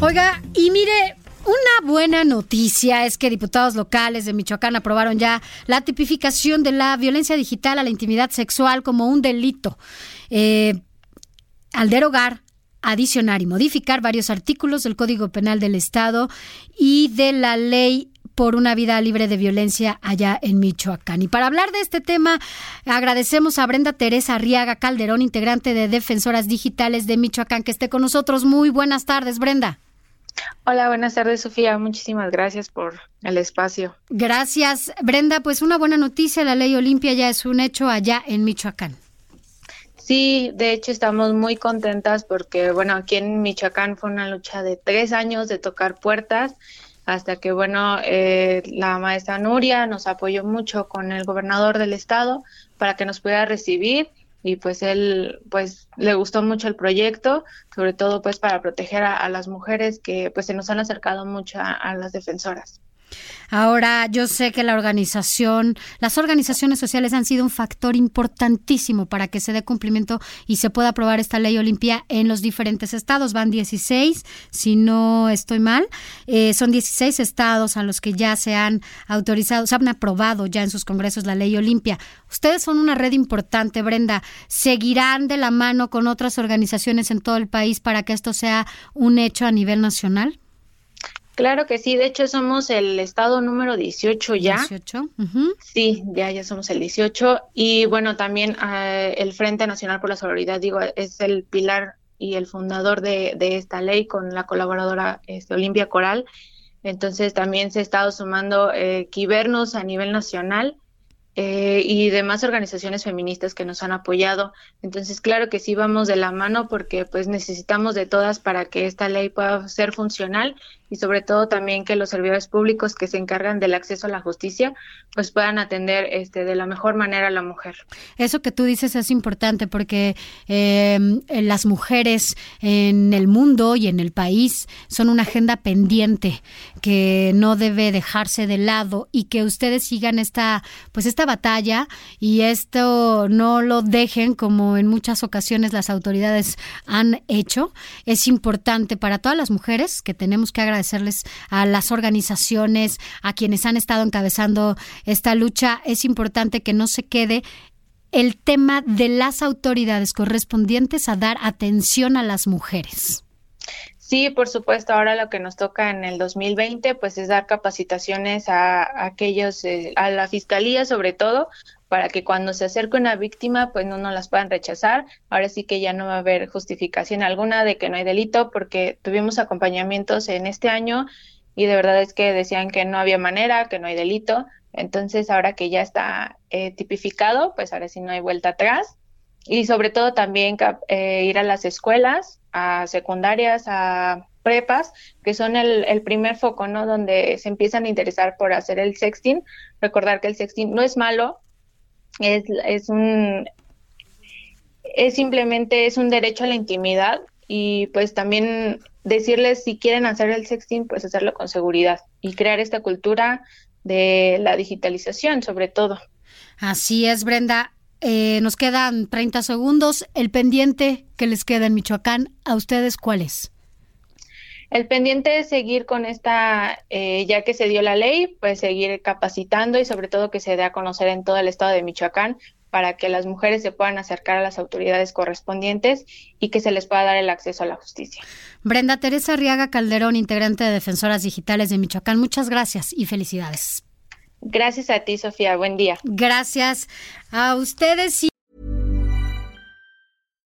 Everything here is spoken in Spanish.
Oiga, y mire, una buena noticia es que diputados locales de Michoacán aprobaron ya la tipificación de la violencia digital a la intimidad sexual como un delito. Eh, al derogar adicionar y modificar varios artículos del Código Penal del Estado y de la Ley por una vida libre de violencia allá en Michoacán. Y para hablar de este tema, agradecemos a Brenda Teresa Arriaga Calderón, integrante de Defensoras Digitales de Michoacán, que esté con nosotros. Muy buenas tardes, Brenda. Hola, buenas tardes, Sofía. Muchísimas gracias por el espacio. Gracias, Brenda. Pues una buena noticia, la ley Olimpia ya es un hecho allá en Michoacán. Sí, de hecho estamos muy contentas porque, bueno, aquí en Michoacán fue una lucha de tres años de tocar puertas hasta que, bueno, eh, la maestra Nuria nos apoyó mucho con el gobernador del estado para que nos pudiera recibir y pues él pues le gustó mucho el proyecto, sobre todo pues para proteger a, las mujeres que pues se nos han acercado mucho a las defensoras. Ahora, yo sé que la organización, las organizaciones sociales han sido un factor importantísimo para que se dé cumplimiento y se pueda aprobar esta ley Olimpia en los diferentes estados. Van 16, si no estoy mal. Eh, son 16 estados a los que ya se han autorizado, se han aprobado ya en sus congresos la ley Olimpia. Ustedes son una red importante, Brenda. ¿Seguirán de la mano con otras organizaciones en todo el país para que esto sea un hecho a nivel nacional? Claro que sí, de hecho somos el estado número 18 ya. 18. Sí, ya, ya somos el 18. Y bueno, también uh, el Frente Nacional por la Solidaridad, digo, es el pilar y el fundador de, de esta ley con la colaboradora este, Olimpia Coral. Entonces también se ha estado sumando eh, Quibernos a nivel nacional eh, y demás organizaciones feministas que nos han apoyado. Entonces, claro que sí vamos de la mano porque pues necesitamos de todas para que esta ley pueda ser funcional y sobre todo también que los servidores públicos que se encargan del acceso a la justicia pues puedan atender este de la mejor manera a la mujer. Eso que tú dices es importante porque eh, las mujeres en el mundo y en el país son una agenda pendiente que no debe dejarse de lado y que ustedes sigan esta pues esta batalla y esto no lo dejen como en muchas ocasiones las autoridades han hecho. Es importante para todas las mujeres que tenemos que agradecer agradecerles a las organizaciones, a quienes han estado encabezando esta lucha. Es importante que no se quede el tema de las autoridades correspondientes a dar atención a las mujeres. Sí, por supuesto. Ahora lo que nos toca en el 2020, pues es dar capacitaciones a, aquellos, eh, a la fiscalía sobre todo, para que cuando se acerque una víctima, pues no nos las puedan rechazar. Ahora sí que ya no va a haber justificación alguna de que no hay delito, porque tuvimos acompañamientos en este año y de verdad es que decían que no había manera, que no hay delito. Entonces, ahora que ya está eh, tipificado, pues ahora sí no hay vuelta atrás. Y sobre todo también eh, ir a las escuelas, a secundarias, a prepas, que son el, primer foco, ¿no? Donde se empiezan a interesar por hacer el sexting. Recordar que el sexting no es malo, es, es un, es simplemente, es un derecho a la intimidad y pues también decirles si quieren hacer el sexting, pues hacerlo con seguridad y crear esta cultura de la digitalización sobre todo. Así es, Brenda. Eh, nos quedan 30 segundos. El pendiente que les queda en Michoacán, ¿a ustedes cuál es? El pendiente es seguir con esta, eh, ya que se dio la ley, pues seguir capacitando y sobre todo que se dé a conocer en todo el estado de Michoacán para que las mujeres se puedan acercar a las autoridades correspondientes y que se les pueda dar el acceso a la justicia. Brenda Teresa Arriaga Calderón, integrante de Defensoras Digitales de Michoacán, muchas gracias y felicidades. Gracias a ti, Sofía. Buen día. Gracias a ustedes.